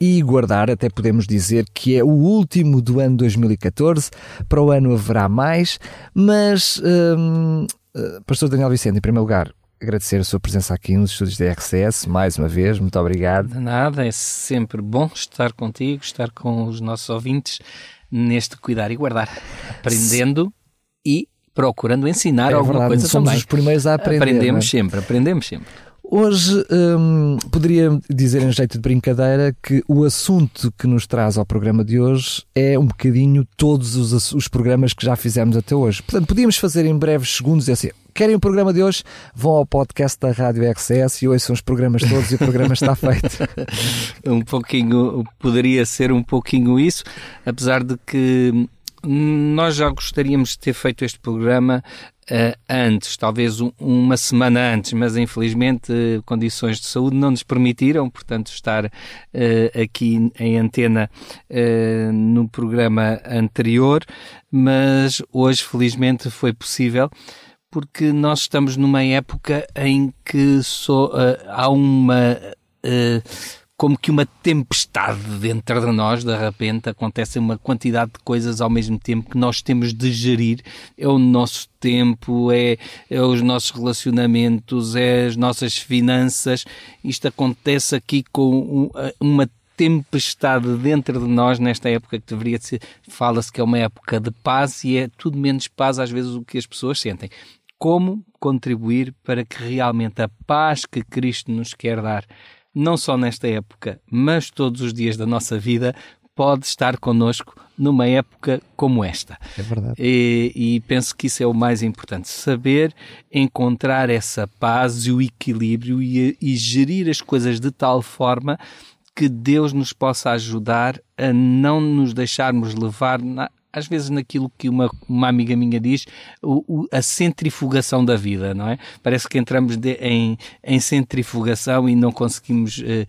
e Guardar, até podemos dizer que é o último do ano 2014. Para o ano haverá mais, mas, hum, eh, Pastor Daniel Vicente, em primeiro lugar, agradecer a sua presença aqui nos estúdios da RCS, mais uma vez, muito obrigado. De nada, é sempre bom estar contigo, estar com os nossos ouvintes neste Cuidar e Guardar, aprendendo e procurando ensinar É alguma verdade, coisa somos também. os primeiros a aprender. Aprendemos é? sempre, aprendemos sempre. Hoje hum, poderia dizer em jeito de brincadeira que o assunto que nos traz ao programa de hoje é um bocadinho todos os, os programas que já fizemos até hoje. Portanto, podíamos fazer em breves segundos assim. Querem o programa de hoje? Vão ao podcast da Rádio RCS e ouçam os programas todos e o programa está feito. um pouquinho, poderia ser um pouquinho isso, apesar de que nós já gostaríamos de ter feito este programa eh, antes, talvez um- uma semana antes, mas infelizmente eh, condições de saúde não nos permitiram, portanto, estar eh, aqui em antena no programa anterior, mas hoje felizmente foi possível porque nós estamos numa época em que só, há uma como que uma tempestade dentro de nós, de repente acontece uma quantidade de coisas ao mesmo tempo que nós temos de gerir. É o nosso tempo, é, é os nossos relacionamentos, é as nossas finanças. Isto acontece aqui com um- uma tempestade dentro de nós nesta época que deveria ser, fala-se que é uma época de paz e é tudo menos paz às vezes o que as pessoas sentem. Como contribuir para que realmente a paz que Cristo nos quer dar, não só nesta época, mas todos os dias da nossa vida, pode estar connosco numa época como esta. É verdade. E, e penso que isso é o mais importante. Saber encontrar essa paz e o equilíbrio e, e gerir as coisas de tal forma que Deus nos possa ajudar a não nos deixarmos levar, na- às vezes, naquilo que uma, uma amiga minha diz, o- o- a centrifugação da vida, não é? Parece que entramos de- em, em centrifugação e não conseguimos eh,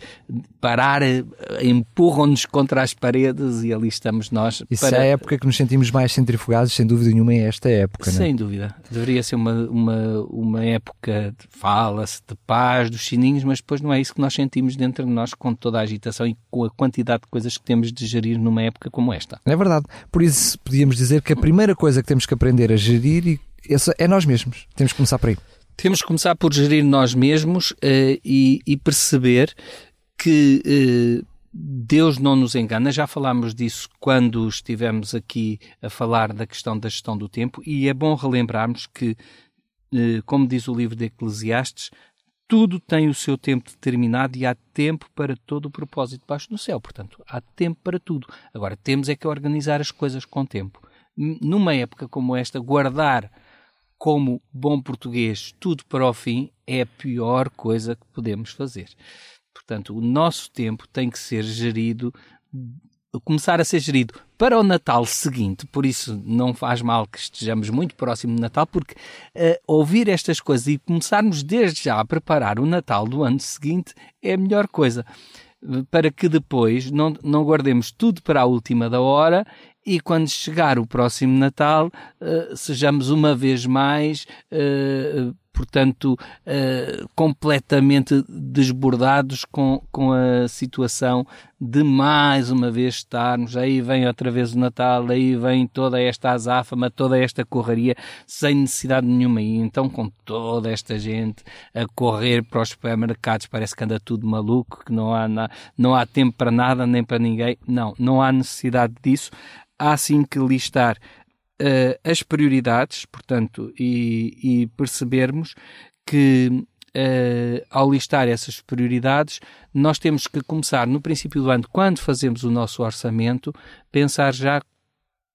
parar, eh, empurram-nos contra as paredes e ali estamos nós. Isso para- é a época que nos sentimos mais centrifugados, sem dúvida nenhuma, é esta época. não é? sem dúvida. Deveria ser uma, uma, uma época, de- fala-se de paz, dos sininhos, mas depois não é isso que nós sentimos dentro de nós com toda a agitação e com a quantidade de coisas que temos de gerir numa época como esta. É verdade. Por isso podíamos dizer que a primeira coisa que temos que aprender a gerir é nós mesmos. Temos que começar por aí. Temos que começar por gerir nós mesmos eh, e, e perceber que eh, Deus não nos engana. Já falámos disso quando estivemos aqui a falar da questão da gestão do tempo e é bom relembrarmos que, eh, como diz o livro de Eclesiastes, tudo tem o seu tempo determinado e há tempo para todo o propósito debaixo do céu. Portanto, há tempo para tudo. Agora, temos é que organizar as coisas com tempo. Numa época como esta, guardar como bom português tudo para o fim é a pior coisa que podemos fazer. Portanto, o nosso tempo tem que ser gerido, começar a ser gerido para o Natal seguinte, por isso não faz mal que estejamos muito próximo do Natal, porque eh, ouvir estas coisas e começarmos desde já a preparar o Natal do ano seguinte é a melhor coisa. Para que depois não, não guardemos tudo para a última da hora e quando chegar o próximo Natal eh, sejamos uma vez mais, eh, portanto, eh, completamente desbordados com, com a situação de mais uma vez estarmos. Aí vem outra vez o Natal, aí vem toda esta azáfama, toda esta correria, sem necessidade nenhuma. E então, com toda esta gente a correr para os supermercados, parece que anda tudo maluco, que não há, na- não há tempo para nada, nem para ninguém. Não, não há necessidade disso. Há sim que listar eh, as prioridades, portanto, e, e percebermos que eh, ao listar essas prioridades, nós temos que começar no princípio do ano, quando fazemos o nosso orçamento, pensar já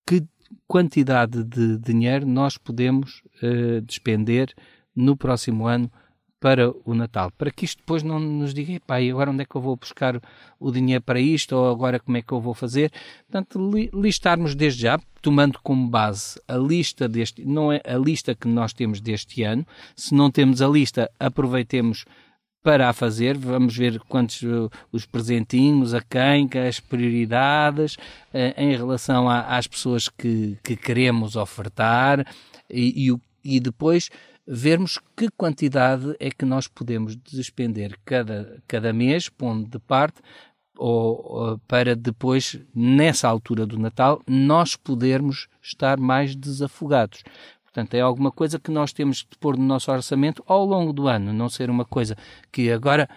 que quantidade de dinheiro nós podemos eh, despender no próximo ano para o Natal, para que isto depois não nos diga, e agora onde é que eu vou buscar o dinheiro para isto, ou agora como é que eu vou fazer? Portanto, li, listarmos desde já, tomando como base a lista deste, não é a lista que nós temos deste ano, se não temos a lista, aproveitemos para a fazer, vamos ver quantos uh, os presentinhos, a quem, as prioridades uh, em relação a, às pessoas que, que queremos ofertar e, e, e depois vermos que quantidade é que nós podemos despender cada, cada mês, pondo de parte, ou, ou, para depois, nessa altura do Natal, nós podermos estar mais desafogados. Portanto, é alguma coisa que nós temos de pôr no nosso orçamento ao longo do ano, não ser uma coisa que agora,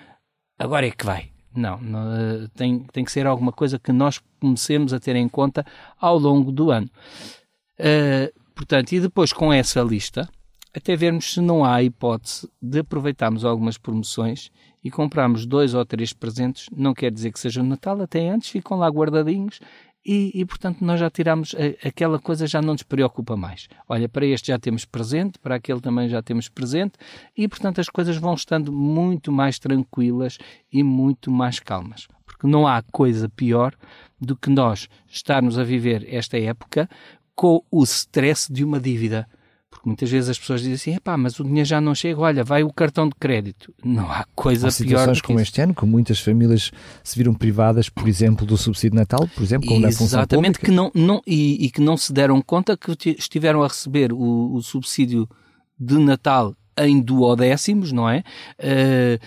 agora é que vai. Não, não tem, tem que ser alguma coisa que nós comecemos a ter em conta ao longo do ano. Uh, portanto, e depois com essa lista, até vermos se não há hipótese de aproveitarmos algumas promoções e comprarmos dois ou três presentes, não quer dizer que seja o Natal, até antes ficam lá guardadinhos e, e, portanto nós já tiramos aquela coisa já não nos preocupa mais. Olha, para este já temos presente, para aquele também já temos presente e portanto as coisas vão estando muito mais tranquilas e muito mais calmas. Porque não há coisa pior do que nós estarmos a viver esta época com o stress de uma dívida porque muitas vezes as pessoas dizem assim, pá, mas o dinheiro já não chega, olha, vai o cartão de crédito. Não há coisa há pior que como isso. este ano, com muitas famílias se viram privadas, por exemplo, do subsídio Natal, por exemplo, como na função Exatamente, que não, não, e, e, que não se deram conta que estiveram a receber o, o subsídio de Natal em duodécimos, não é? Uh,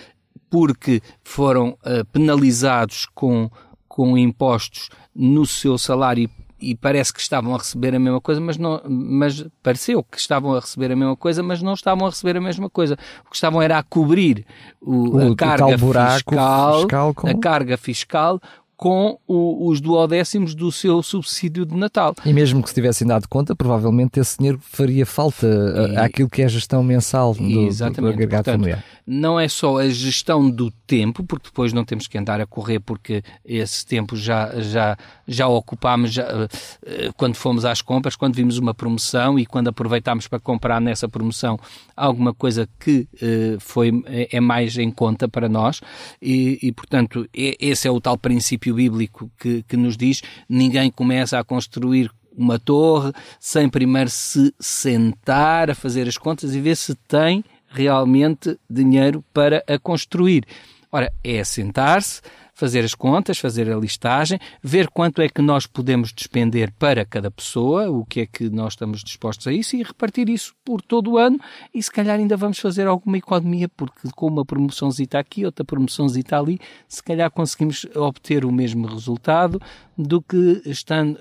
porque foram uh, penalizados com, com impostos no seu salário e parece que estavam a receber a mesma coisa, mas não, mas pareceu que estavam a receber a mesma coisa, mas não estavam a receber a mesma coisa. O que estavam era a cobrir o, o a carga fiscal, fiscal com... a carga fiscal com o, os duodécimos do seu subsídio de Natal. E mesmo que se tivessem dado conta, provavelmente esse dinheiro faria falta e, àquilo que é a gestão mensal do, do agregado Portanto, familiar. Não é só a gestão do tempo, porque depois não temos que andar a correr, porque esse tempo já, já, já ocupámos já, eh, quando fomos às compras, quando vimos uma promoção e quando aproveitámos para comprar nessa promoção alguma coisa que uh, foi, é, é mais em conta para nós. E, e portanto, esse é o tal princípio princípio bíblico que, que nos diz: ninguém começa a construir uma torre sem primeiro se sentar a fazer as contas e ver se tem realmente dinheiro para a construir. Ora, é sentar-se, fazer as contas, fazer a listagem, ver quanto é que nós podemos despender para cada pessoa, o que é que nós estamos dispostos a isso e repartir isso por todo o ano. E se calhar ainda vamos fazer alguma economia porque com uma promoçãozita aqui, outra promoçãozita ali, se calhar conseguimos obter o mesmo resultado do que estando,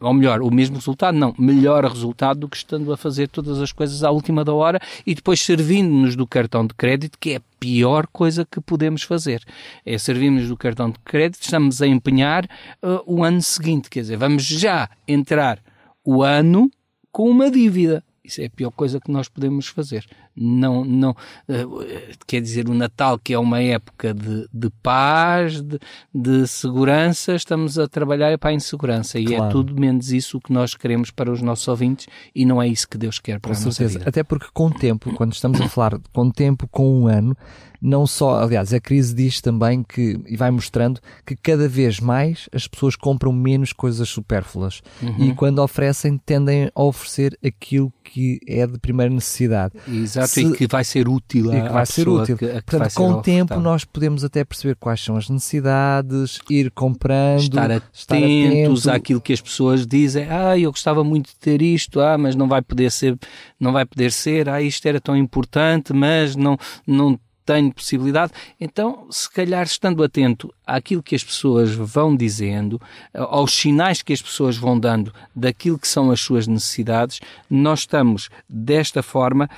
ou melhor, o mesmo resultado, não, melhor resultado do que estando a fazer todas as coisas à última da hora e depois servindo-nos do cartão de crédito, que é a pior coisa que podemos fazer. É servirmos do cartão cartão de crédito, estamos a empenhar uh, o ano seguinte. Quer dizer, vamos já entrar o ano com uma dívida. Isso é a pior coisa que nós podemos fazer. Não, não, uh, quer dizer, o Natal, que é uma época de, de paz, de, de segurança, estamos a trabalhar para a insegurança. E é claro. é tudo menos isso que nós queremos para os nossos ouvintes e não é isso que Deus quer para com a certeza. nossa vida. Até porque com o tempo, quando estamos a falar com tempo, com um ano, não só, aliás, a crise diz também que, e vai mostrando, que cada vez mais as pessoas compram menos coisas supérfluas uhum. e quando oferecem tendem a oferecer aquilo que é de primeira necessidade. Exato, Se, e que vai ser útil e que vai ser útil. Que, Portanto, com o tempo nós podemos até perceber quais são as necessidades, ir comprando, estar atentos estar atento. àquilo que as pessoas dizem. Ah, eu gostava muito de ter isto, ah, mas não vai poder ser, não vai poder ser. Ah, isto era tão importante, mas não, não tenho possibilidade. Então, se calhar estando atento àquilo que as pessoas vão dizendo, aos sinais que as pessoas vão dando daquilo que são as suas necessidades, nós estamos desta forma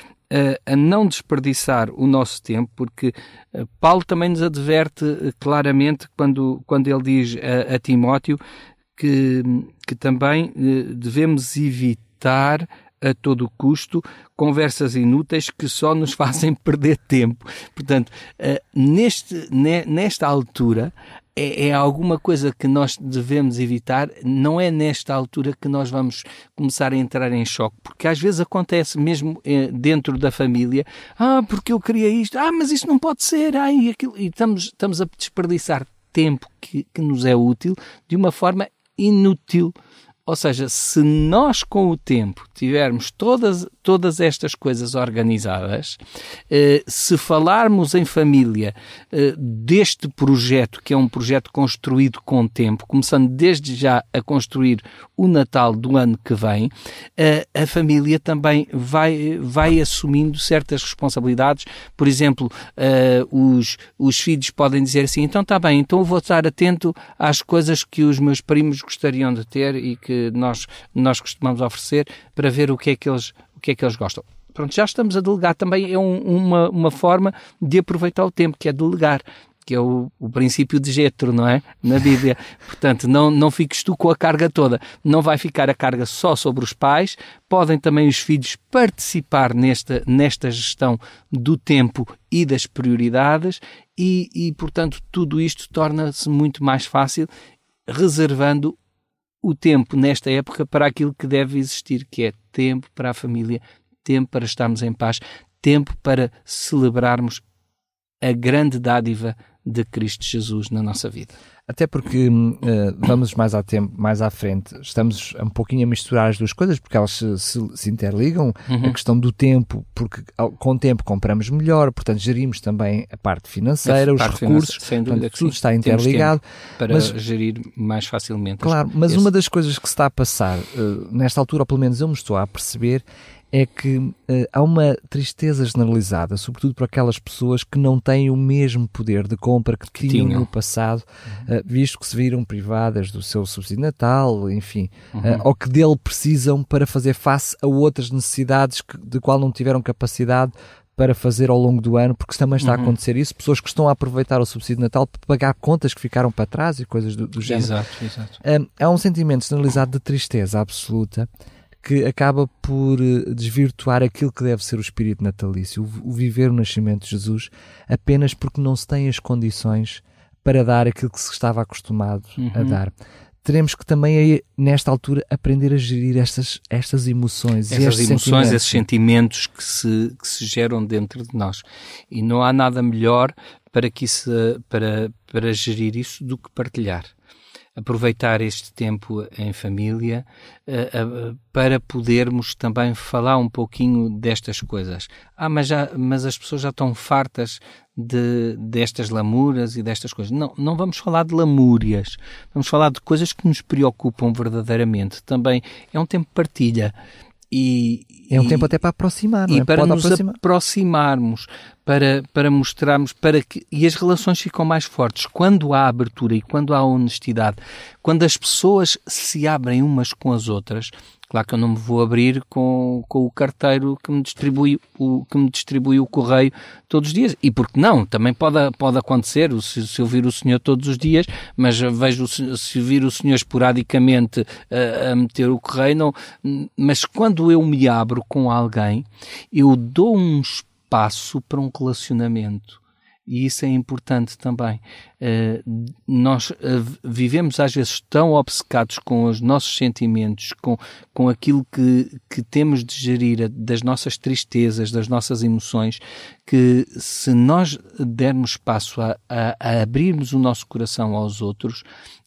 a não desperdiçar o nosso tempo, porque eh, Paulo também nos adverte eh, claramente quando, quando ele diz a, a Timóteo que, que também eh, devemos evitar a todo custo conversas inúteis que só nos fazem perder tempo. Portanto, uh, neste, ne, nesta altura, é, é, alguma coisa que nós devemos evitar, não é nesta altura que nós vamos começar a entrar em choque, porque às vezes acontece mesmo eh, dentro da família, ah, porque eu queria isto, ah, mas isso não pode ser, ah, e, aquilo, e estamos, estamos a desperdiçar tempo que, que nos é útil de uma forma inútil. Ou seja, se nós com o tempo tivermos todas, todas estas coisas organizadas, eh, se falarmos em família eh, deste projeto, que é um projeto construído com o tempo, começando desde já a construir o Natal do ano que vem, eh, a família também vai, vai assumindo certas responsabilidades. Por exemplo, os, os filhos podem dizer assim: então está bem, então vou estar atento às coisas que os meus primos gostariam de ter e que nós, nós costumamos oferecer para ver o que é que eles, que é que eles gostam. Pronto, já estamos a delegar também, é um, uma, uma forma de aproveitar o tempo, que é delegar que é o, o, princípio de Jetro, não é? Na Bíblia. Portanto, não, não fiques tu com a carga toda. Não vai ficar a carga só sobre os pais. Podem também os filhos participar nesta, nesta gestão do tempo e das prioridades e, e portanto, tudo isto torna-se muito mais fácil reservando o tempo nesta época para aquilo que deve existir, que é tempo para a família, tempo para estarmos em paz, tempo para celebrarmos a grande dádiva de Cristo Jesus na nossa vida. Até porque uh, vamos mais, a tempo, mais à frente, estamos um pouquinho a misturar as duas coisas, porque elas se, se, se interligam. Uhum. A questão do tempo, porque com o tempo compramos melhor, portanto gerimos também a parte financeira, os parte recursos, dúvida portanto, tudo está interligado. Para mas, gerir mais facilmente. Claro, mas uma das coisas que se está a passar, uh, nesta altura, ou pelo menos eu me estou a perceber, é que uh, há uma tristeza generalizada, sobretudo para aquelas pessoas que não têm o mesmo poder de compra que, que tinham, tinham, no passado, uh, visto que se viram privadas do seu subsídio natal, enfim, uhum. uh, ou que dele precisam para fazer face a outras necessidades que, de qual não tiveram capacidade para fazer ao longo do ano, porque também está uhum. a acontecer isso, pessoas que estão a aproveitar o subsídio de Natal para pagar contas que ficaram para trás e coisas do, do género. Exato, exato. há um sentimento generalizado de tristeza absoluta que acaba por eh, desvirtuar aquilo que deve ser o espírito natalício, o viver o nascimento de Jesus, apenas porque não se tem as condições para dar aquilo que se estava acostumado uhum. a dar. Teremos que também, nesta altura, aprender a gerir estas, estas emoções. Essas emoções, sentimentos. esses sentimentos que se, que se geram dentro de nós. E não há nada melhor para, que isso, para, para gerir isso do que partilhar aproveitar este tempo em família uh, uh, para podermos também falar um pouquinho destas coisas. Ah, mas, já, mas as pessoas já estão fartas de, destas lamúrias e destas coisas. Não, não vamos falar de lamúrias. Vamos falar de coisas que nos preocupam verdadeiramente. Também é um tempo de partilha. E, é um e, tempo até para aproximar, não e é? para Pode nos aproximar. aproximarmos, para, para mostrarmos, para que e as relações ficam mais fortes quando há abertura e quando há honestidade, quando as pessoas se abrem umas com as outras. Claro que eu não me vou abrir com, com o carteiro que me distribui o que me distribui o correio todos os dias. E porque não? Também pode, pode acontecer, se, se eu vir o senhor todos os dias, mas vejo se vir o senhor esporadicamente a, a meter o correio, não. Mas quando eu me abro com alguém, eu dou um espaço para um relacionamento e isso é importante também. Uh, nós uh, vivemos às vezes tão obcecados com os nossos sentimentos, com, com aquilo que, que temos de gerir, das nossas tristezas, das nossas emoções, que se nós dermos espaço a, a, a abrirmos o nosso coração aos outros,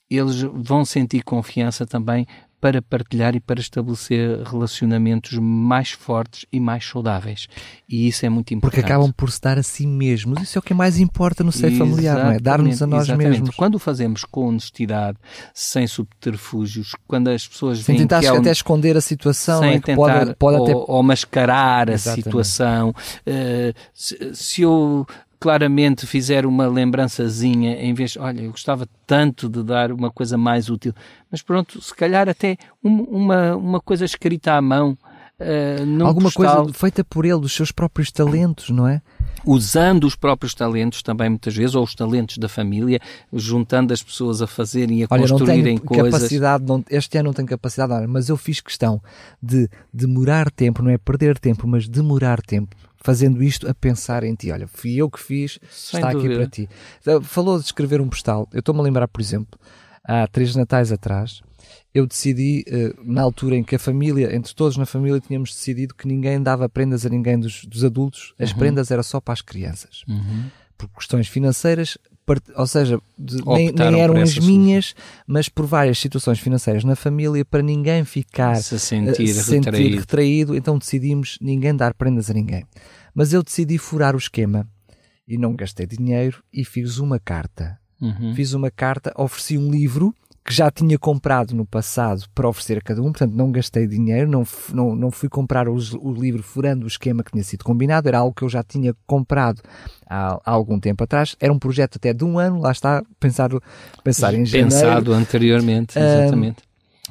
eles vão sentir confiança também para partilhar e para estabelecer relacionamentos mais fortes e mais saudáveis. E isso é muito importante. Porque acabam por se dar a si mesmos. Isso é o que mais importa no seio familiar, não é? Dar-nos a nós exatamente. mesmos. Quando o fazemos com honestidade, sem subterfúgios, quando as pessoas sem tentar que até esconder a situação, sem é? tentar pode, pode ou, até... ou mascarar exatamente. a situação. Uh, se, se eu claramente fizer uma lembrançazinha em vez, olha, eu gostava tanto de dar uma coisa mais útil, mas pronto, se calhar até uma, uma coisa escrita à mão uh, Alguma postal. coisa feita por ele, dos seus próprios talentos, não é? usando os próprios talentos também muitas vezes, ou os talentos da família, juntando as pessoas a fazerem e a Olha, construírem coisas. Capacidade, não, este ano não tenho capacidade, mas eu fiz questão de demorar tempo, não é perder tempo, mas demorar tempo fazendo isto a pensar em ti. Olha, fui eu que fiz, Sem está dúvida. aqui para ti. Então, Falou de escrever um postal. Eu estou-me a lembrar, por exemplo, há três natais atrás, eu decidi, eh, na altura em que a família, entre todos na família, tínhamos decidido que ninguém dava prendas a ninguém dos, dos adultos, as prendas era só para as crianças. Uhum. Por questões financeiras, ou seja, de- nem, nem eram as minhas, mas por várias situações financeiras na família, para ninguém ficar Se sentir eh, sentir retraído. retraído, então decidimos ninguém dar prendas a ninguém. Mas eu decidi furar o esquema e não gastei dinheiro e fiz uma carta. Uhum. Fiz uma carta, ofereci um livro que já tinha comprado no passado para oferecer a cada um, portanto não gastei dinheiro, não, não, não fui comprar os- o, livro furando o esquema que tinha sido combinado, era algo que eu já tinha comprado há, há algum tempo atrás, era um projeto até de um ano, lá está, pensar, pensar em janeiro, Pensado anteriormente, exatamente.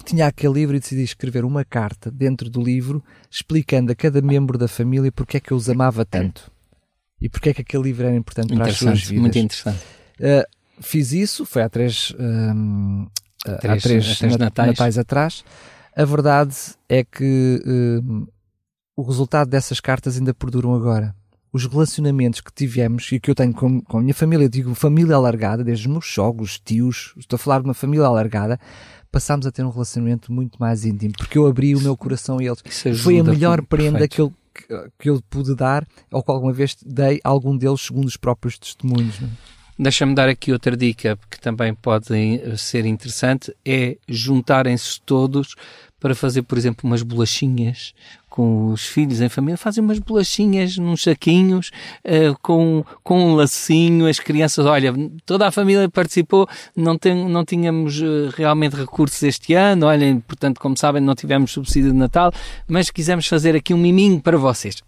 tinha aquele livro e decidi escrever uma carta dentro do livro explicando a cada membro da família porque é que eu os amava tanto e porque é que aquele livro era importante para as suas vidas. muito interessante. Uh, fiz isso, foi há três, há Três- três, há três nat- natais. natais atrás. A verdade é que hum, o resultado dessas cartas ainda perduram agora. Os relacionamentos que tivemos e que eu tenho com, com a minha família, digo família alargada, desde os meus sogros, tios, estou a falar de uma família alargada, passámos a ter um relacionamento muito mais íntimo, porque eu abri o meu coração a eles. Ajuda, Foi a melhor prenda perfeito. que eu, que, que eu pude dar, ou que alguma vez dei a algum deles, segundo os próprios testemunhos. não é? Deixa-me dar aqui outra dica que também pode ser interessante, é juntarem-se todos para fazer, por exemplo, umas bolachinhas com os filhos em família, fazem umas bolachinhas nos saquinhos, eh, com, com um lacinho, as crianças, olha, toda a família participou, não, tem, não tínhamos eh, realmente recursos este ano, olhem, portanto, como sabem, não tivemos subsídio de Natal, mas quisemos fazer aqui um miminho para vocês.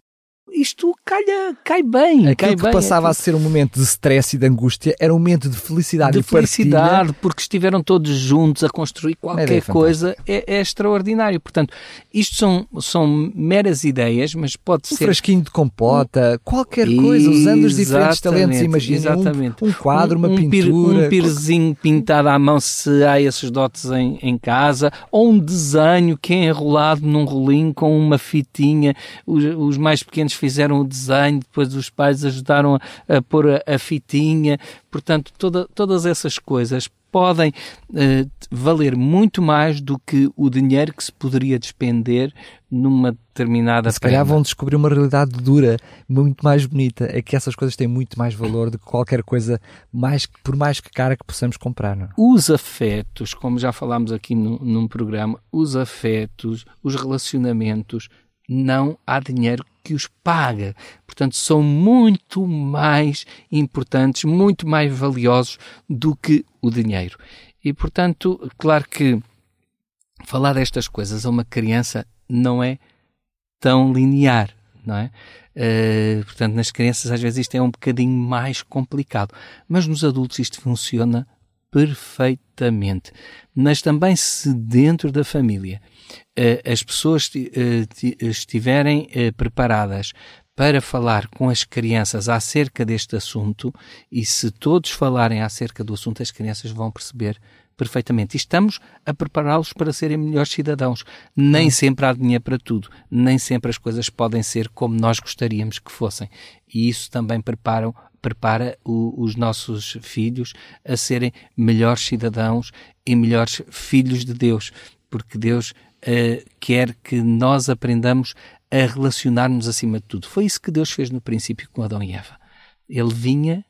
Isto calha, cai bem, cai Aquilo que bem. passava a ser um momento de stress e de angústia era um momento de felicidade de e partilha. felicidade, porque estiveram todos juntos a construir qualquer fantástica. coisa, é, é extraordinário. Portanto, isto são, são meras ideias, mas pode Um ser. frasquinho de compota, qualquer coisa, usando os diferentes talentos. Imagina exatamente. um, um quadro, uma um, um pintura. um pirezinho pintado à mão, se há esses dotes em, em casa, ou um desenho que é enrolado num rolinho com uma fitinha. Os, os mais pequenos fizeram o desenho, depois os pais ajudaram a, a pôr a, a fitinha. Portanto, toda, todas essas coisas podem eh, valer muito mais do que o dinheiro que se poderia despender numa determinada Se calhar prenda. vão descobrir uma realidade dura, muito mais bonita. É que essas coisas têm muito mais valor do que qualquer coisa, mais, por mais que cara que possamos comprar. Não? é? os afetos, como já falámos aqui no, num programa, os afetos, os relacionamentos, não há dinheiro que os paga. Portanto, são muito mais importantes, muito mais valiosos do que o dinheiro. E, portanto, claro que falar destas coisas a uma criança não é tão linear, não é? Eh, portanto, nas crianças às vezes isto é um bocadinho mais complicado, mas nos adultos isto funciona perfeitamente. Mas também se dentro da família eh, as pessoas eh, ti- estiverem eh, preparadas para falar com as crianças acerca deste assunto e se todos falarem acerca do assunto, as crianças vão perceber perfeitamente. E estamos a prepará-los para serem melhores cidadãos. Nem sempre há dinheiro para tudo, nem sempre as coisas podem ser como nós gostaríamos que fossem. E isso também preparam, prepara o- os nossos filhos a serem melhores cidadãos e melhores filhos de Deus, porque Deus eh, quer que nós aprendamos a relacionar-nos acima de tudo. Foi isso que Deus fez no princípio com Adão e Eva. Ele vinha,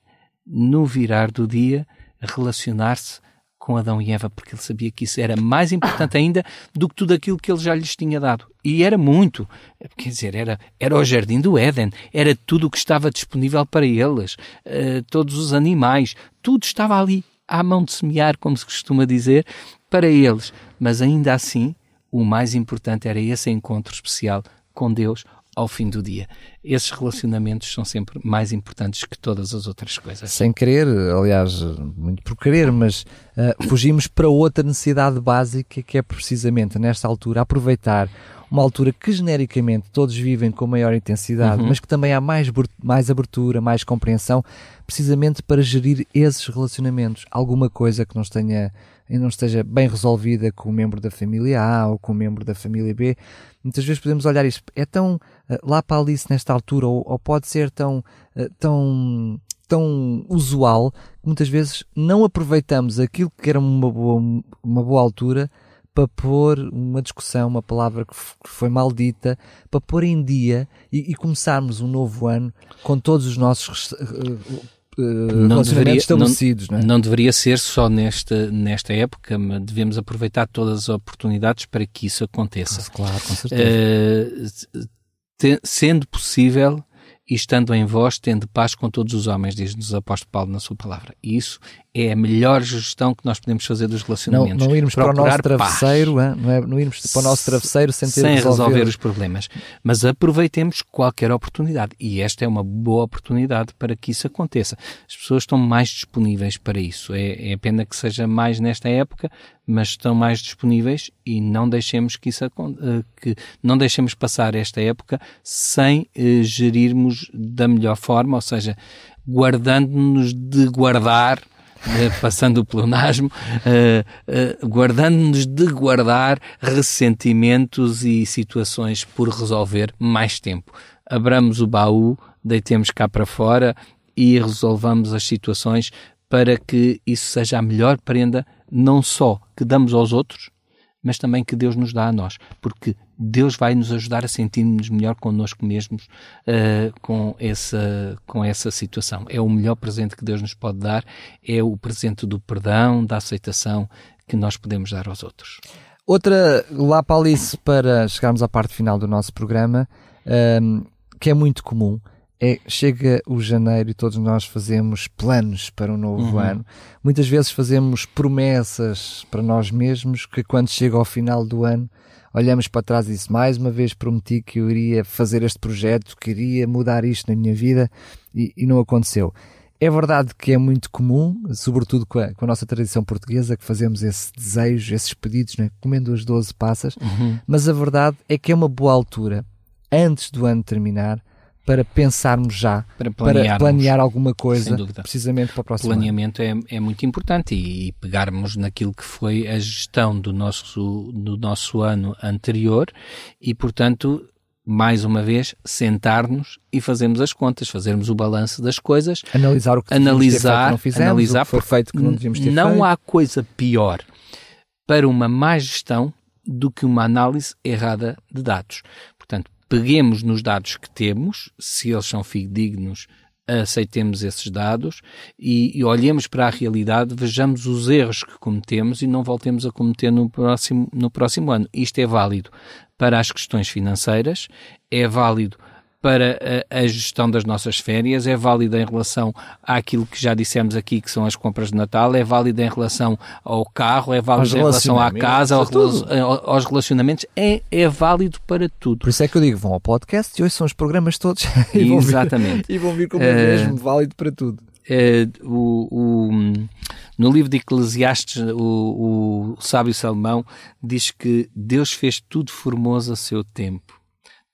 no virar do dia, relacionar-se com Adão e Eva, porque ele sabia que isso era mais importante ainda do que tudo aquilo que ele já lhes tinha dado. E era muito. Quer dizer, era, era o jardim do Éden, era tudo o que estava disponível para eles, eh, todos os animais, tudo estava ali, à mão de semear, como se costuma dizer, para eles. Mas ainda assim, o mais importante era esse encontro especial com Deus ao fim do dia. Esses relacionamentos são sempre mais importantes que todas as outras coisas. Sem querer, aliás, muito por querer, mas ah, fugimos para outra necessidade básica que é precisamente nesta altura aproveitar uma altura que genericamente todos vivem com maior intensidade, uhum. mas que também há mais, mais abertura, mais compreensão, precisamente para gerir esses relacionamentos. Alguma coisa que não, tenha, não esteja bem resolvida com o membro da família A ou com o membro da família B. Muitas vezes podemos olhar isto, é tão uh, lá para Alice nesta altura, ou, ou pode ser tão, uh, tão tão usual que muitas vezes não aproveitamos aquilo que era uma boa, uma boa altura para pôr uma discussão, uma palavra que foi maldita, para pôr em dia e, e começarmos um novo ano com todos os nossos Uh, não deveria, estabelecidos. Não, não, é? não, deveria ser só nesta, nesta época, mas devemos aproveitar todas as oportunidades para que isso aconteça. Claro, com certeza. Uh, te, sendo possível, e estando em vós, tendo paz com todos os homens, diz-nos o apóstolo Paulo na sua palavra. E isso é a melhor gestão que nós podemos fazer dos relacionamentos. Não, não irmos para o nosso travesseiro, não, é? não irmos para o nosso travesseiro sem ter sem resolver... resolver os problemas. Mas aproveitemos qualquer oportunidade. E esta é uma boa oportunidade para que isso aconteça. As pessoas estão mais disponíveis para isso. É, é pena que seja mais nesta época, mas estão mais disponíveis e não deixemos que isso eh, que não deixemos passar esta época sem eh, gerirmos da melhor forma, ou seja, guardando-nos de guardar passando o pleonasmo, uh, uh, guardando-nos de guardar ressentimentos e situações por resolver mais tempo. Abramos o baú, deitemos cá para fora e resolvamos as situações para que isso seja a melhor prenda, não só que damos aos outros, mas também que Deus nos dá a nós, porque Deus vai nos ajudar a sentir-nos melhor connosco mesmos uh, com, essa, com essa situação. É o melhor presente que Deus nos pode dar, é o presente do perdão, da aceitação que nós podemos dar aos outros. Outra, lá para Alice, para chegarmos à parte final do nosso programa, um, ehm, que é muito comum, é, chega o janeiro e todos nós fazemos planos para um novo uhum. ano. Muitas vezes fazemos promessas para nós mesmos que quando chega ao final do ano olhamos para trás e disse mais uma vez prometi que eu iria fazer este projeto, que iria mudar isto na minha vida e, e não aconteceu. É verdade que é muito comum, sobretudo com a, com a, nossa tradição portuguesa, que fazemos esse desejo, esses pedidos, né? comendo as 12 passas, uhum. mas a verdade é que é uma boa altura, antes do ano terminar, para pensarmos já, para, para planear alguma coisa, precisamente para o próximo Planeamento ano. É, é muito importante e, e, pegarmos naquilo que foi a gestão do nosso, do nosso ano anterior e, portanto, mais uma vez, sentar-nos e fazermos as contas, fazermos o balanço das coisas, analisar o que analisar, não fizemos, analisar, o que foi feito que não devíamos ter não feito. há coisa pior para uma má gestão do que uma análise errada de dados. Peguemos nos dados que temos, se eles são fidedignos, aceitemos esses dados e, e, olhemos para a realidade, vejamos os erros que cometemos e não voltemos a cometer no próximo, no próximo ano. Isto é válido para as questões financeiras, é válido para a, gestão das nossas férias, é válida em relação àquilo que já dissemos aqui, que são as compras de Natal, é válida em relação ao carro, é válida em relação à casa, ao, aos relacionamentos, é, é válido para tudo. Por isso é que eu digo, vão ao podcast e hoje são os programas todos e Exatamente. Vão vir, e vão vir como é mesmo, válido para tudo. Uh, o, o, no livro de Eclesiastes, o, o sábio Salomão diz que Deus fez tudo formoso a seu tempo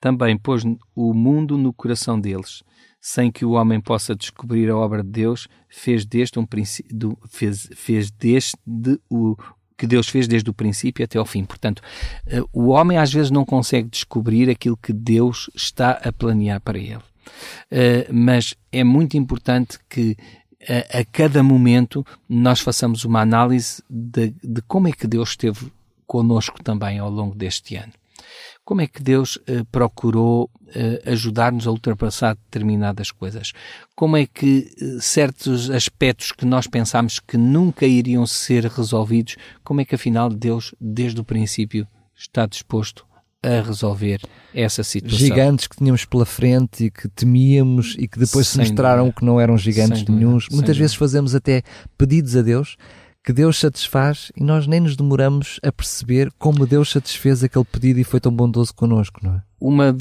também pôs o mundo no coração deles, sem que o homem possa descobrir a obra de Deus, fez deste um fez, fez deste o que Deus fez desde o princípio até ao fim. Portanto, eh, o homem às vezes não consegue descobrir aquilo que Deus está a planear para ele. Eh, mas é muito importante que a, cada momento nós façamos uma análise de, de como é que Deus esteve conosco também ao longo deste ano. Como é que Deus uh, procurou uh, ajudar-nos a ultrapassar determinadas coisas? Como é que uh, certos aspectos que nós pensámos que nunca iriam ser resolvidos, como é que afinal Deus, desde o princípio, está disposto a resolver essa situação. Gigantes que tínhamos pela frente e que temíamos e que depois sem se mostraram dúvida. que não eram gigantes nenhums. Muitas vezes fazemos até pedidos a Deus que Deus satisfaz e nós nem nos demoramos a perceber como Deus satisfez aquele pedido e foi tão bondoso connosco, não é? Uma,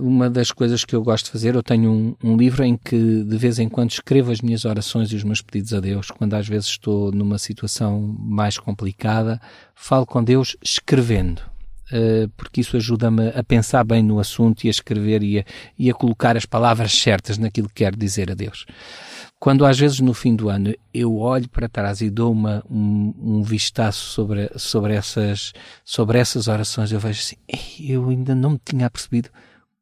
uma das coisas que eu gosto de fazer, eu tenho um, um, livro em que de vez em quando escrevo as minhas orações e os meus pedidos a Deus, quando às vezes estou numa situação mais complicada, falo com Deus escrevendo. Uh, porque isso ajuda-me a pensar bem no assunto e a escrever e a, e a colocar as palavras certas naquilo que quero dizer a Deus. Quando às vezes no fim do ano eu olho para trás e dou uma, um, um vistaço sobre, sobre, essas, sobre essas orações, eu vejo assim, eu ainda não me tinha percebido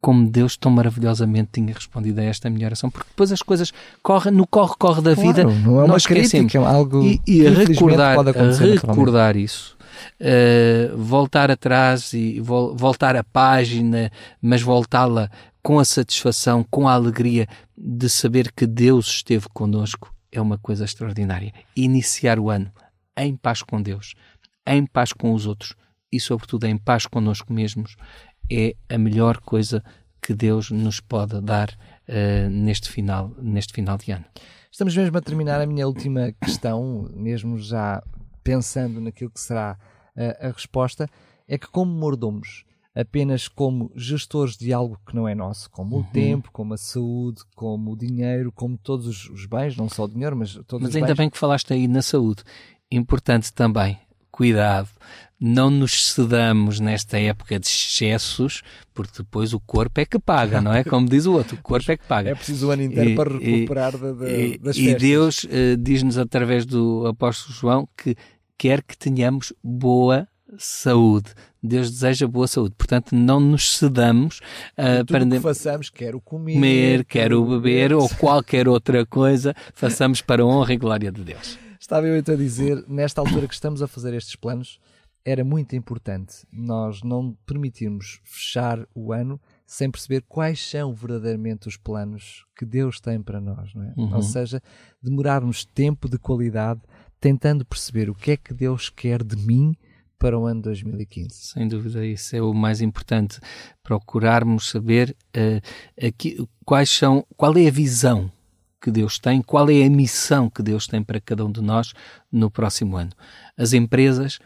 como Deus tão maravilhosamente tinha respondido a esta minha oração, porque depois as coisas correm no corre-corre da vida, claro, não é nós crítica, é algo e, e recordar, recordar isso, uh, voltar atrás e vo voltar a página, mas voltá-la com a satisfação, com a alegria de saber que Deus esteve conosco, é uma coisa extraordinária. Iniciar o ano em paz com Deus, em paz com os outros e, sobretudo, em paz connosco mesmos é a melhor coisa que Deus nos pode dar uh, neste, final, neste final de ano. Estamos mesmo a terminar a minha última questão, mesmo já pensando naquilo que será uh, a resposta, é que como mordomos, apenas como gestores de algo que não é nosso, como uhum. o tempo, como a saúde, como o dinheiro, como todos os bens, não só o dinheiro, mas todos mas os bens. Mas ainda bem que falaste aí na saúde. Importante também, cuidado, não nos cedamos nesta época de excessos, porque depois o corpo é que paga, não é? Como diz o outro, o corpo é que paga. É preciso o ano inteiro e, para recuperar e, das festas. E Deus uh, diz-nos através do apóstolo João que quer que tenhamos boa saúde. Deus deseja boa saúde. Portanto, não nos cedamos uh, para que façamos, quer o comer, comer quer o beber ou qualquer outra coisa, façamos para a honra e glória de Deus. Estava eu então a dizer, nesta altura que estamos a fazer estes planos, era muito importante nós não permitirmos fechar o ano sem perceber quais são verdadeiramente os planos que Deus tem para nós, não é? Uhum. Ou seja, demorarmos tempo de qualidade tentando perceber o que é que Deus quer de mim para o ano 2015. Sem dúvida, isso é o mais importante. Procurarmos saber uh, aqui, quais são, qual é a visão que Deus tem, qual é a missão que Deus tem para cada um de nós no próximo ano. As empresas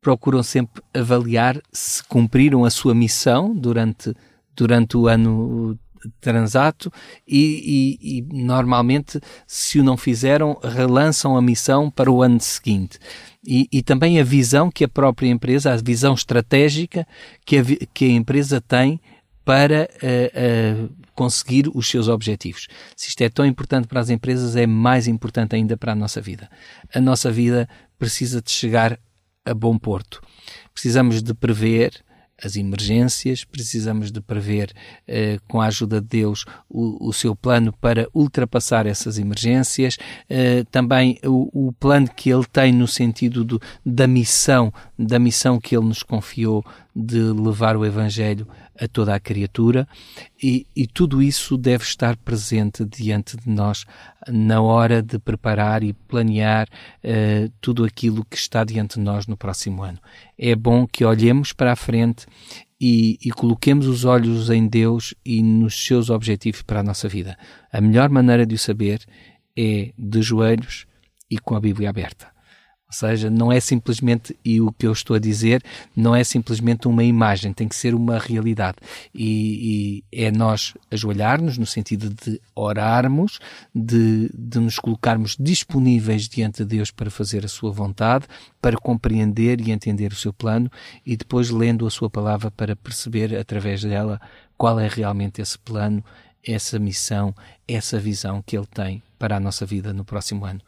procuram sempre avaliar se cumpriram a sua missão durante, durante o ano transato e, e, e, normalmente, se o não fizeram, relançam a missão para o ano seguinte. E, e também a visão que a própria empresa, a visão estratégica que a, que a empresa tem para uh, uh, conseguir os seus objetivos. Se isto é tão importante para as empresas, é mais importante ainda para a nossa vida. A nossa vida precisa de chegar a bom porto. Precisamos de prever as emergências, precisamos de prever, eh, com a ajuda de Deus, o, o, seu plano para ultrapassar essas emergências, eh, também o, o, plano que Ele tem no sentido do, da missão, da missão que Ele nos confiou de levar o Evangelho a toda a criatura e, e, tudo isso deve estar presente diante de nós na hora de preparar e planear uh, tudo aquilo que está diante de nós no próximo ano. É bom que olhemos para a frente e, e, coloquemos os olhos em Deus e nos seus objetivos para a nossa vida. A melhor maneira de o saber é de joelhos e com a Bíblia aberta. Ou seja, não é simplesmente, e o que eu estou a dizer, não é simplesmente uma imagem, tem que ser uma realidade. E, e é nós ajoelharmos no sentido de orarmos, de, de nos colocarmos disponíveis diante de Deus para fazer a sua vontade, para compreender e entender o seu plano e depois lendo a sua palavra para perceber através dela qual é realmente esse plano, essa missão, essa visão que ele tem para a nossa vida no próximo ano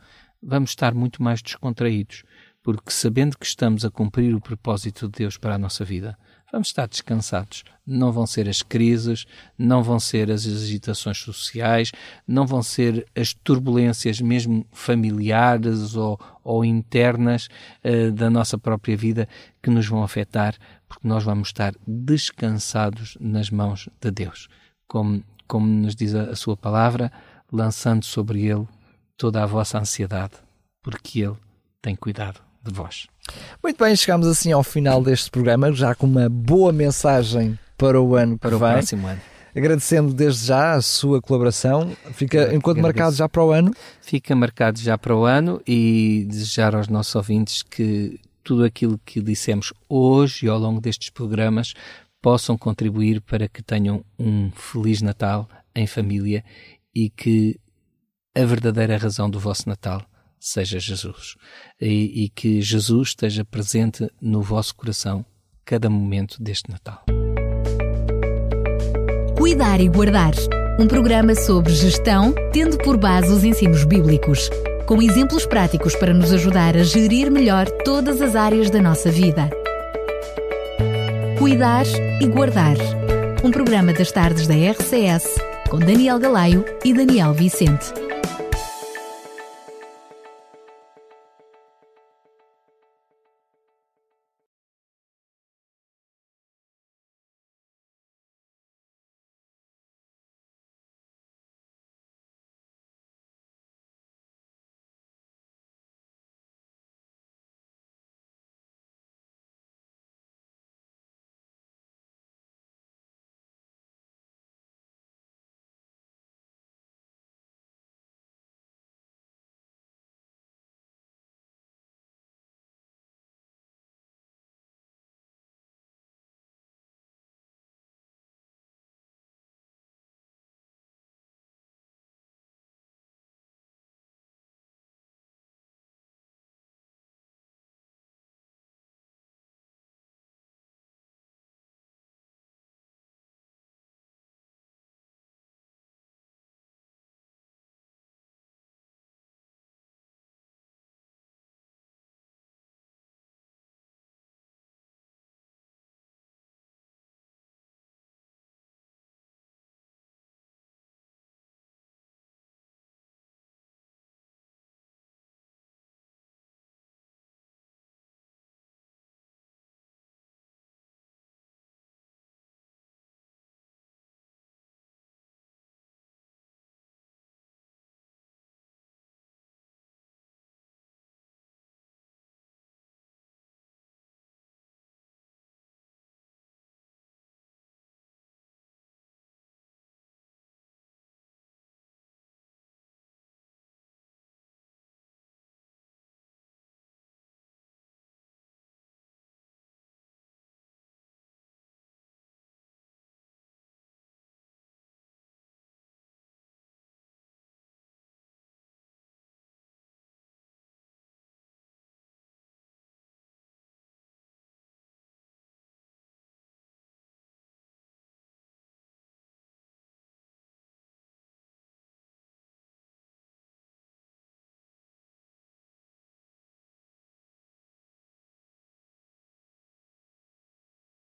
vamos estar muito mais descontraídos, porque sabendo que estamos a cumprir o propósito de Deus para a nossa vida, vamos estar descansados. Não vão ser as crises, não vão ser as agitações sociais, não vão ser as turbulências mesmo familiares ou, ou internas uh, da nossa própria vida que nos vão afetar, porque nós vamos estar descansados nas mãos de Deus. Como, como nos diz a, a sua palavra, lançando sobre ele toda a vossa ansiedade, porque Ele tem cuidado de vós. Muito bem, chegamos assim ao final deste programa, já com uma boa mensagem para o ano para o vem. próximo ano. Agradecendo desde já a sua colaboração. Fica enquanto marcado já para o ano? Fica marcado já para o ano e desejar aos nossos ouvintes que tudo aquilo que dissemos hoje e ao longo destes programas possam contribuir para que tenham um feliz Natal em família e que a verdadeira razão do vosso Natal seja Jesus. E, e, que Jesus esteja presente no vosso coração cada momento deste Natal. Cuidar e Guardar um programa sobre gestão, tendo por base os ensinos bíblicos, com exemplos práticos para nos ajudar a gerir melhor todas as áreas da nossa vida. Cuidar e Guardar um programa das tardes da RCS, com Daniel Galaio e Daniel Vicente.